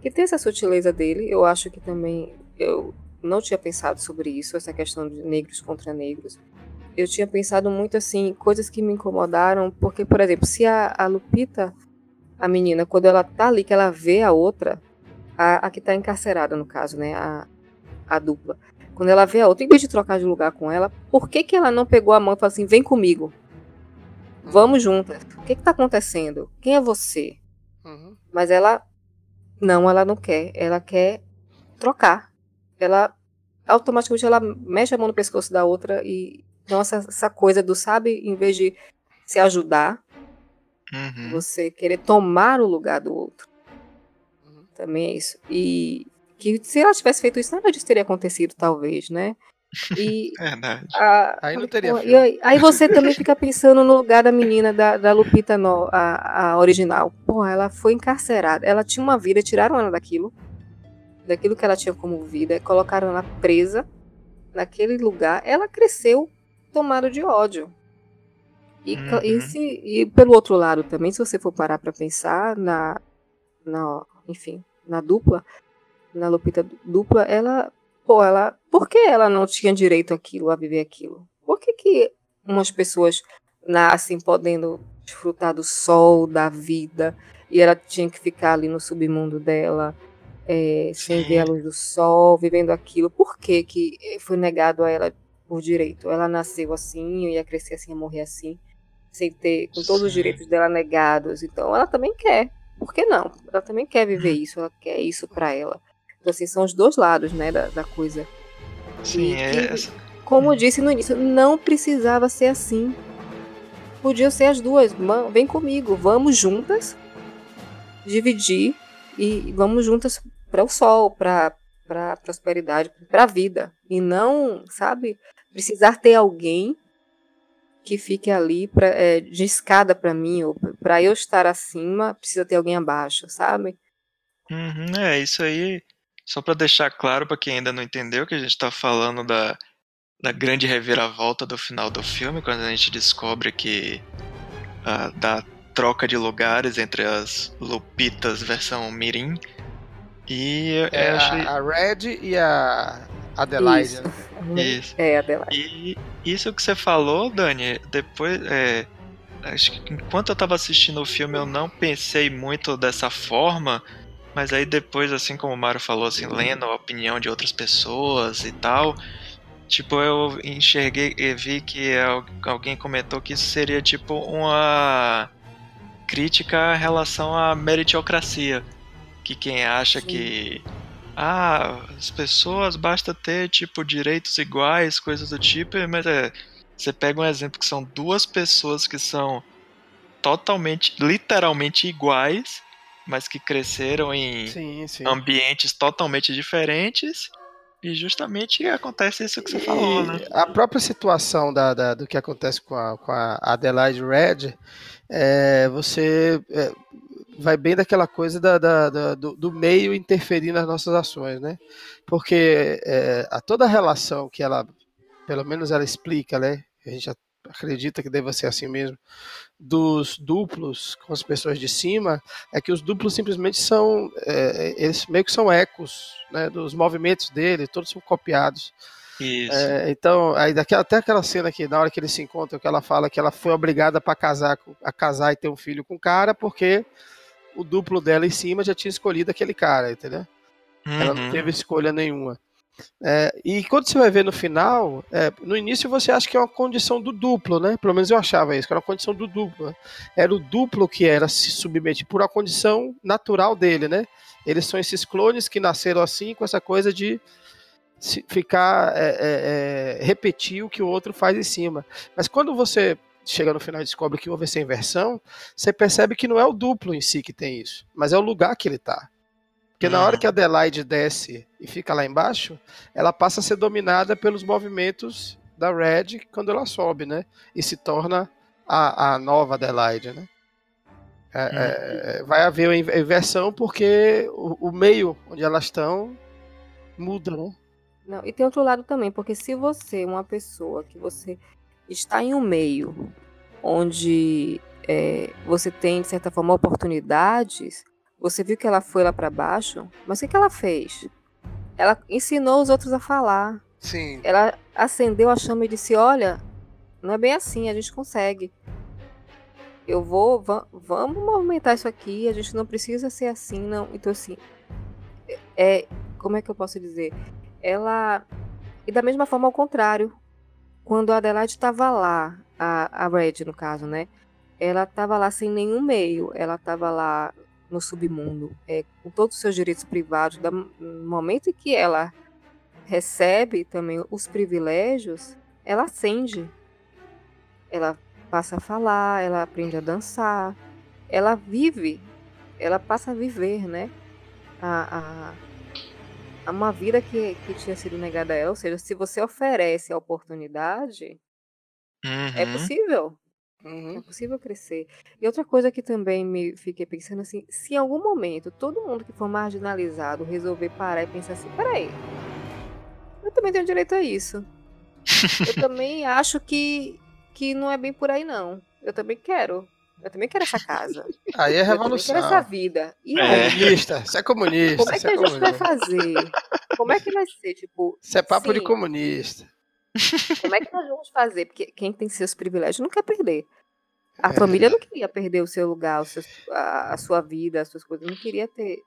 Que tem essa sutileza dele. Eu acho que também. Eu não tinha pensado sobre isso, essa questão de negros contra negros. Eu tinha pensado muito assim, coisas que me incomodaram, porque, por exemplo, se a, a Lupita, a menina, quando ela tá ali, que ela vê a outra, a, a que tá encarcerada, no caso, né? A, a dupla. Quando ela vê a outra, em vez de trocar de lugar com ela, por que, que ela não pegou a mão e falou assim: vem comigo? Vamos juntas. O que, que tá acontecendo? Quem é você? Uhum. Mas ela. Não, ela não quer. Ela quer trocar. Ela. Automaticamente ela mexe a mão no pescoço da outra e. Então, essa, essa coisa do, sabe, em vez de se ajudar, Uhum. você querer tomar o lugar do outro. Uhum. Também é isso. E que se ela tivesse feito isso, nada disso teria acontecido, talvez, né? E Verdade. a- Aí não falei, teria e aí, aí você também fica pensando no lugar da menina da, da Lupita, no, a, a original. Pô, ela foi encarcerada. Ela tinha uma vida, tiraram ela daquilo, daquilo que ela tinha como vida, colocaram ela presa naquele lugar. Ela cresceu tomada de ódio. E, e Uhum. se- e pelo outro lado também, se você for parar pra pensar na, na, enfim, na dupla, na Lupita dupla, ela, pô, ela, por que ela não tinha direito àquilo, a viver aquilo? Por que que umas pessoas nascem podendo desfrutar do sol, da vida, e ela tinha que ficar ali no submundo dela, é, sem ver a luz do sol, vivendo aquilo? Por que que foi negado a ela por direito? Ela nasceu assim, ia crescer assim, ia morrer assim, sem ter, com todos os Sim. direitos dela negados. Então ela também quer. Por que não? Ela também quer viver isso, ela quer isso pra ela. Então, assim, são os dois lados, né, da, da coisa. Sim, E é. que- Como eu disse no início, não precisava ser assim. Podiam ser as duas. "Ma- Vem comigo, vamos juntas dividir e vamos juntas para o sol, para para prosperidade, para a vida e não, sabe, precisar ter alguém que fique ali pra, é, de escada para mim ou para eu estar acima, precisa ter alguém abaixo, sabe? Uhum, é, isso aí Só para deixar claro para quem ainda não entendeu que a gente tá falando da, da grande reviravolta do final do filme, quando a gente descobre que uh, da troca de lugares entre as Lupitas versão Mirim e é, achei... a, Red e a Adelaide. Isso. Né? Isso. É, Adelaide. E isso que você falou, Dani, depois. É, acho que enquanto eu tava assistindo o filme eu não pensei muito dessa forma, mas aí depois, assim como o Mário falou, assim, lendo a opinião de outras pessoas e tal, tipo, eu enxerguei e vi que alguém comentou que isso seria tipo uma crítica em relação à meritocracia. Que quem acha Sim. que ah, as pessoas basta ter tipo direitos iguais, coisas do tipo, mas é, você pega um exemplo que são duas pessoas que são totalmente, literalmente iguais, mas que cresceram em sim, sim. ambientes totalmente diferentes. E justamente acontece isso que você e falou, né? A própria situação da, da, do que acontece com a, com a Adelaide Red, é, você é, vai bem daquela coisa da, da, da do, do, meio interferir nas nossas ações, né? Porque é, a toda a relação que ela, pelo menos ela explica, né? A gente acredita que deva ser assim mesmo, dos duplos com as pessoas de cima, é que os duplos simplesmente são, é, eles meio que são ecos né, dos movimentos dele, todos são copiados. É, então, aí daqui, até aquela cena que na hora que eles se encontram, que ela fala que ela foi obrigada para casar, a casar e ter um filho com o cara, porque o duplo dela em cima já tinha escolhido aquele cara, entendeu? Uhum. Ela não uhum. teve escolha nenhuma. É, e quando você vai ver no final, é, no início você acha que é uma condição do duplo, né? Pelo menos eu achava isso, que era uma condição do duplo. Né? Era o duplo que era se submeter por uma condição natural dele, né? Eles são esses clones que nasceram assim, com essa coisa de ficar é, é, é, repetir o que o outro faz em cima. Mas quando você chega no final e descobre que houve essa inversão, você percebe que não é o duplo em si que tem isso, mas é o lugar que ele está. Porque hum. na hora uhum. que a Adelaide desce e fica lá embaixo, ela passa a ser dominada pelos movimentos da Red quando ela sobe, né? E se torna a, a nova Adelaide, né? É, hum. é, vai haver uma inversão porque o, o, meio onde elas estão muda, né? Não, e tem outro lado também, porque se você, uma pessoa que você está em um meio onde é, você tem, de certa forma, oportunidades, você viu que ela foi lá para baixo, mas o que, que ela fez? Ela ensinou os outros a falar. Sim. Ela acendeu a chama e disse: Olha, não é bem assim, a gente consegue. Eu vou, vamos movimentar isso aqui, a gente não precisa ser assim, não. Então, assim, é, como é que eu posso dizer? Ela. E da mesma forma, ao contrário, quando a Adelaide estava lá, a, a Red, no caso, né? Ela estava lá sem nenhum meio, ela estava lá no submundo, é, com todos os seus direitos privados, no momento em que ela recebe também os privilégios, ela acende. Ela passa a falar, ela aprende a dançar, ela vive, ela passa a viver, né? A, a uma vida que, que tinha sido negada a ela. Ou seja, se você oferece a oportunidade, é uhum. é possível. Uhum. É possível crescer. E outra coisa que também me fiquei pensando assim, se em algum momento todo mundo que for marginalizado resolver parar e pensar assim, peraí, eu também tenho direito a isso. eu também acho que, que não é bem por aí, não. Eu também quero. Eu também quero essa casa. Aí é revolução. Eu também quero essa vida. E é. Comunista. Você é comunista. Como é que é a gente vai fazer? Como é que vai ser? Tipo. Isso é papo sim, de comunista. Como é que nós vamos fazer? Porque quem tem seus privilégios não quer perder. A é. família não queria perder o seu lugar, o seu, a, a, sua vida, as suas coisas. Não queria ter,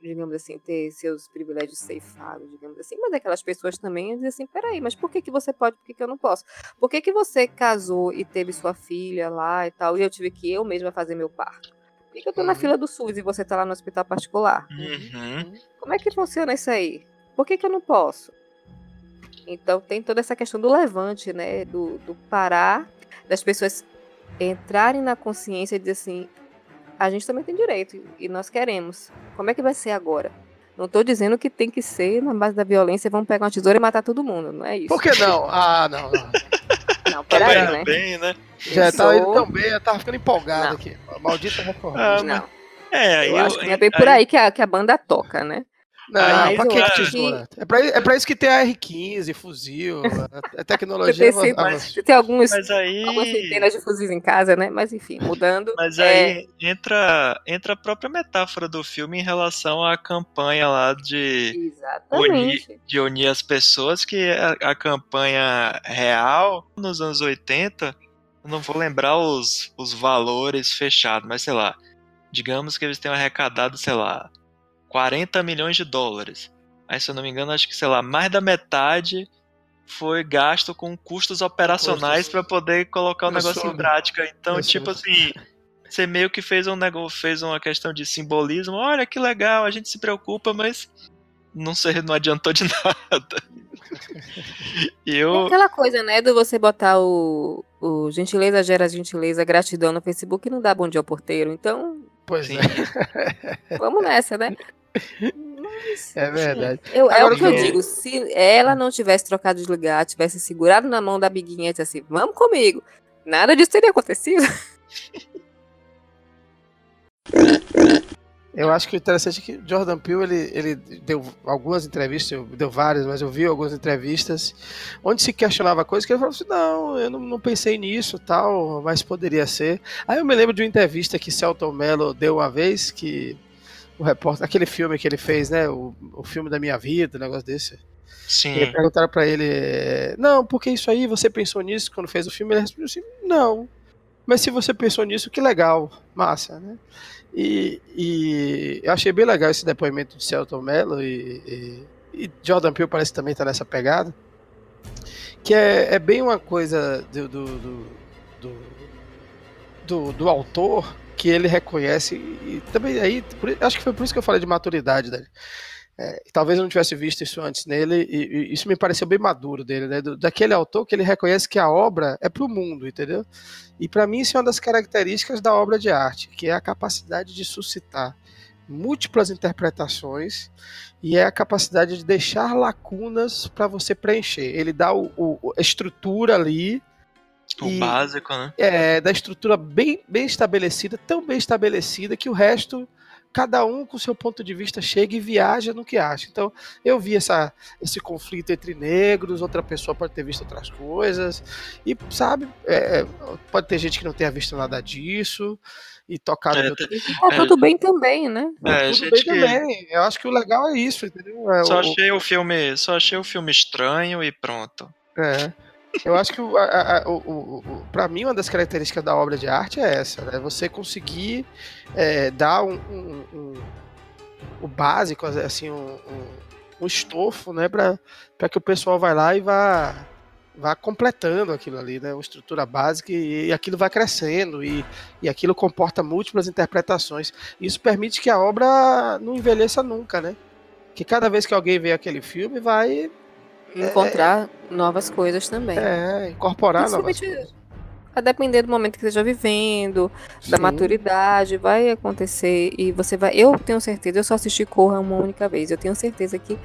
digamos assim, ter seus privilégios ceifados, digamos assim. Mas aquelas pessoas também dizem assim: peraí, mas por que, que você pode, por que, que eu não posso? Por que, que você casou e teve sua filha lá e tal, e eu tive que eu mesma fazer meu parto? Por que, que eu tô uhum. na fila do SUS e você tá lá no hospital particular? Uhum. Como é que funciona isso aí? Por que, que eu não posso? Então tem toda essa questão do levante, né? Do, do parar, das pessoas entrarem na consciência e dizer assim: a gente também tem direito e nós queremos. Como é que vai ser agora? Não estou dizendo que tem que ser na base da violência, vamos pegar uma tesoura e matar todo mundo, não é isso. Por que não? Ah, não, não. Não, peraí, né? Bem, né? Já estava indo tão bem, eu tava ficando empolgado não. aqui. Maldita recorrência. Ah, não. É, eu, eu acho que é bem por aí que a, que a banda toca, né? Não, pra que, eu que tesoura? É pra, é pra isso que tem a R15, fuzil, a, a tecnologia. Você sempre- você tem alguns, Mas algumas aí. centenas de fuzis em casa, né? Mas enfim, mudando. Mas é, aí entra, entra a própria metáfora do filme em relação à campanha lá de, Exatamente. de unir as pessoas, que a, a campanha real, nos anos 80, eu não vou lembrar os, os valores fechados, mas sei lá, digamos que eles tenham arrecadado, sei lá, 40 milhões de dólares. Aí, se eu não me engano, acho que, sei lá, mais da metade foi gasto com custos operacionais para poder colocar o negócio em prática. Então, Absurdo. tipo assim, você meio que fez um negócio, fez uma questão de simbolismo. Olha que legal, a gente se preocupa, mas não sei, não adiantou de nada. E É eu, aquela coisa, né, do você botar o, o gentileza gera gentileza, gratidão no Facebook e não dá bom dia ao porteiro. Então, Pois sim, é, vamos nessa, né? Mas, é verdade. Eu, é Agora o que eu digo, se ela não tivesse trocado de lugar, tivesse segurado na mão da amiguinha e disse assim, vamos comigo, nada disso teria acontecido. Eu acho que o interessante é que Jordan Peele ele, ele deu algumas entrevistas, eu- deu várias, mas eu vi algumas entrevistas onde se questionava coisas que ele falou assim: não, eu não, não pensei nisso tal, mas poderia ser. Aí eu me lembro de uma entrevista que Celton Mello deu uma vez, que o repórter, aquele filme que ele fez, né? O, o filme da minha vida, um negócio desse. E sim, perguntaram pra ele: não, porque isso aí, você pensou nisso quando fez o filme? Ele respondeu assim: não. Mas se você pensou nisso, que legal, massa, né? E, e eu achei bem legal esse depoimento de Celton Mello e, e, e Jordan Peele parece que também tá nessa pegada. Que é, é bem uma coisa do, do, do, do- do autor que ele reconhece e também aí por- acho que foi por isso que eu falei de maturidade dele. É, talvez eu não tivesse visto isso antes nele, e, e isso me pareceu bem maduro dele, né? Do- daquele autor que ele reconhece que a obra é para o mundo, entendeu? E para mim isso é uma das características da obra de arte, que é a capacidade de suscitar múltiplas interpretações e é a capacidade de deixar lacunas para você preencher. Ele dá o, o- a estrutura ali, o e- básico, né? é, da estrutura bem, bem estabelecida, tão bem estabelecida que o resto, cada um com seu ponto de vista chega e viaja no que acha. Então, eu vi essa, esse conflito entre negros, outra pessoa pode ter visto outras coisas, e sabe, é, pode ter gente que não tenha visto nada disso, e tocado É, E tá É. tudo bem também, né? É, tudo gente bem que também. Eu acho que o legal é isso, entendeu? É, só o- achei o filme, só achei o filme estranho e pronto. É. Eu acho que o, a, a- o, o, pra mim uma das características da obra de arte é essa, né? Você conseguir é, dar um, um- um- o básico, assim, um, um estofo, né? Pra, pra que o pessoal vai lá e vá, vá completando aquilo ali, né? Uma estrutura básica e, e aquilo vai crescendo e, e aquilo comporta múltiplas interpretações. Isso permite que a obra não envelheça nunca, né? Que cada vez que alguém vê aquele filme vai Encontrar novas coisas também. é, incorporar novas Principalmente a depender do momento que você esteja vivendo, da Sim. maturidade, vai acontecer e você vai. Eu tenho certeza, eu só assisti Corra uma única vez. Eu tenho certeza que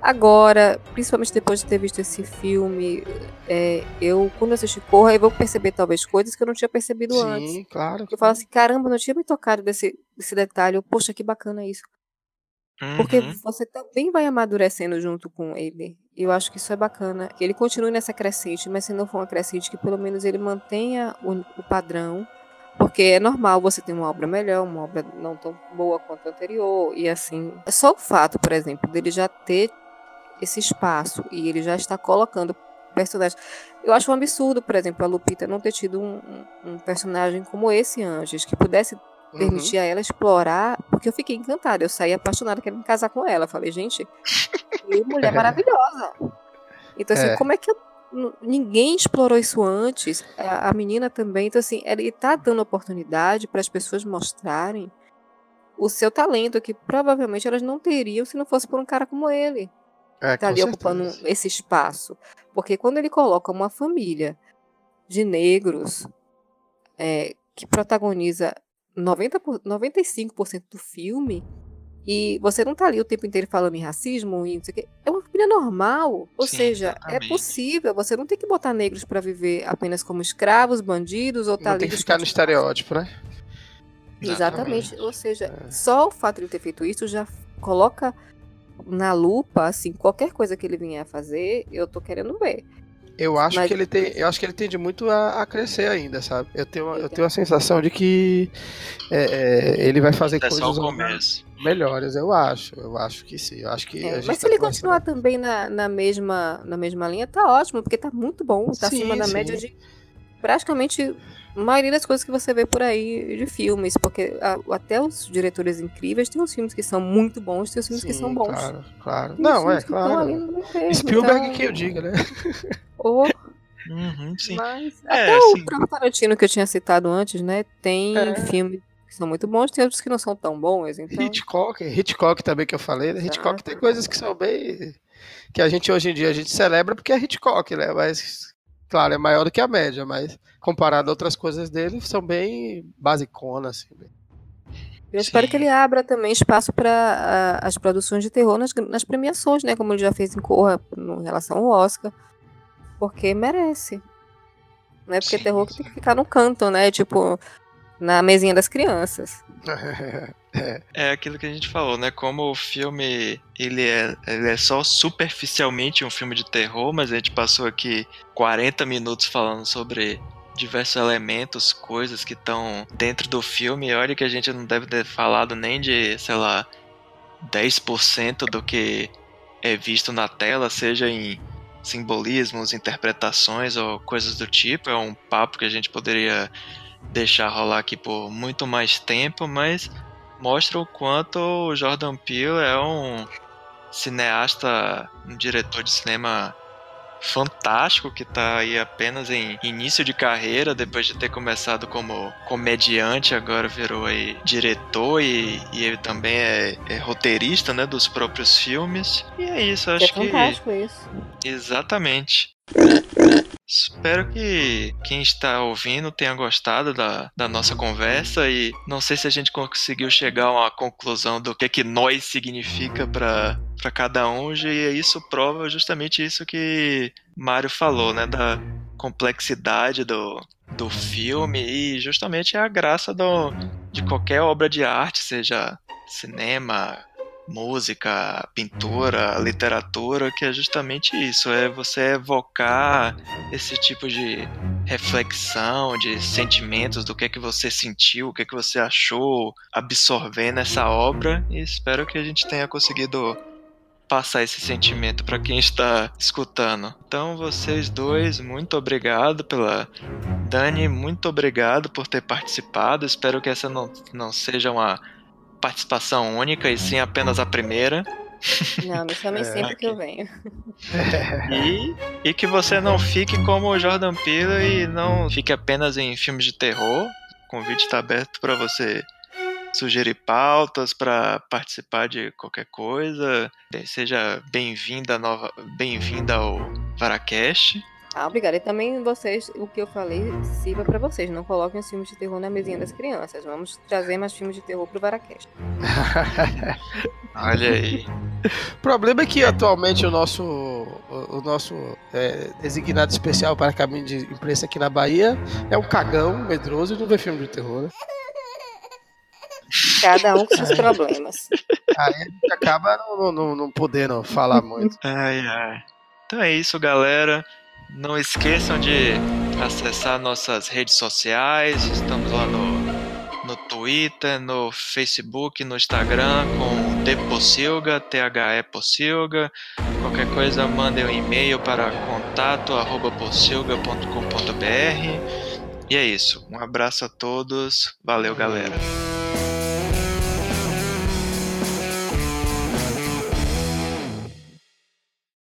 agora, principalmente depois de ter visto esse filme, é, eu, quando eu assisti Corra, eu vou perceber talvez coisas que eu não tinha percebido antes. Sim, claro. Eu falo assim, caramba, eu não tinha me tocado desse, desse detalhe. Eu, Poxa, que bacana isso. Porque Uhum. você também vai amadurecendo junto com ele. Eu acho que isso é bacana. Que ele continue nessa crescente, mas se não for uma crescente, que pelo menos ele mantenha o, o padrão. Porque é normal você ter uma obra melhor, uma obra não tão boa quanto a anterior. E assim. Só o fato, por exemplo, dele já ter esse espaço e ele já está colocando personagens. Eu acho um absurdo, por exemplo, a Lupita não ter tido um- um personagem como esse antes, que pudesse Uhum. permitir a ela explorar, porque eu fiquei encantada. Eu saí apaixonada, querendo me casar com ela. Falei, gente, que mulher maravilhosa. Então, assim, É. como é que eu- ninguém explorou isso antes? A, a menina também. Então, assim, ele tá dando oportunidade para as pessoas mostrarem o seu talento, que provavelmente elas não teriam se não fosse por um cara como ele É, tá ali ocupando certeza. esse espaço. Porque quando ele coloca uma família de negros é, que protagoniza 90 por- 95% do filme, e você não tá ali o tempo inteiro falando em racismo e não sei o quê, é uma família normal. Ou Sim, seja, exatamente. é possível, você não tem que botar negros para viver apenas como escravos, bandidos ou Não tá tem que ficar no estereótipo, né? Exatamente. Ou seja, É. só o fato de ele ter feito isso já coloca na lupa, assim, qualquer coisa que ele vier a fazer, eu tô querendo ver. Eu acho Mas... que ele tem, eu acho que ele tende muito a, a crescer ainda, sabe? Eu tenho, eu tenho a sensação de que é, é, ele vai fazer é coisas melhores, eu acho. Eu acho que sim. Eu acho que é, mas se tá ele continuar também na, na, mesma, na mesma linha, tá ótimo, porque tá muito bom. Tá sim, acima da sim. média de praticamente maioria das coisas que você vê por aí de filmes, porque a, até os diretores incríveis tem uns filmes que são muito bons, tem os filmes Sim, que são bons. Claro, claro. Não, é claro. Spielberg então... que eu diga, né? Ou... Uhum, sim. Mas é, até o próprio Tarantino que eu tinha citado antes, né? Tem é. filmes que são muito bons, tem outros que não são tão bons. Então... Hitchcock, Hitchcock também que eu falei, né? Hitchcock tem coisas que são bem. que a gente hoje em dia a gente celebra porque é Hitchcock, né? Mas claro, é maior do que a média, mas comparado a outras coisas dele, são bem basiconas. Assim. Eu espero que ele abra também espaço para as produções de terror nas, nas, premiações, né? Como ele já fez em Corra em relação ao Oscar. Porque merece. Não é porque sim, terror que tem que ficar no canto, né? Tipo, na mesinha das crianças. É. é aquilo que a gente falou, né? Como o filme ele é, ele é só superficialmente um filme de terror, mas a gente passou aqui 40 minutos falando sobre diversos elementos, coisas que estão dentro do filme. Olha que a gente não deve ter falado nem de, sei lá, 10% do que é visto na tela, seja em simbolismos, interpretações ou coisas do tipo. É um papo que a gente poderia deixar rolar aqui por muito mais tempo, mas mostra o quanto o Jordan Peele é um cineasta, um diretor de cinema fantástico que está aí apenas em início de carreira, depois de ter começado como comediante, agora virou aí diretor e, e ele também é, é, roteirista, né, dos próprios filmes. E é isso, acho que. É fantástico que... isso. Exatamente. Espero que quem está ouvindo tenha gostado da, da nossa conversa e não sei se a gente conseguiu chegar a uma conclusão do que que nós significa para para cada um e isso prova justamente isso que Mário falou, né, da complexidade do, do filme e justamente a graça do, de qualquer obra de arte, seja cinema, música, pintura, literatura, que é justamente isso, é você evocar esse tipo de reflexão, de sentimentos, do que é que você sentiu, o que é que você achou, absorver nessa obra, e espero que a gente tenha conseguido passar esse sentimento para quem está escutando. Então, vocês dois, muito obrigado pela. Dani, muito obrigado por ter participado. Espero que essa não, não seja uma participação única e sim apenas a primeira. Não, me chamem é, sempre que eu venho. E, e que você não fique como o Jordan Peele e não fique apenas em filmes de terror. O convite está aberto para você sugerir pautas, para participar de qualquer coisa. Seja bem-vinda nova, bem-vinda ao Varacast. Ah, obrigada. E também vocês, o que eu falei, sirva para vocês. Não coloquem os filmes de terror na mesinha das crianças. Vamos trazer mais filmes de terror pro Varacast. Olha aí. O problema é que atualmente o nosso, o, o nosso é, designado especial para caminho de imprensa aqui na Bahia é um cagão medroso e não vê filme de terror, né? Cada um com seus problemas. Aí a gente acaba não, não, não podendo falar muito. Ai, ai. Então é isso, galera. Não esqueçam de acessar nossas redes sociais. Estamos lá no, no Twitter, no Facebook, no Instagram com Depossilga, T-H-E Possilga. Qualquer coisa, mandem um e-mail para contato.possilga.com.br. E é isso. Um abraço a todos. Valeu, galera.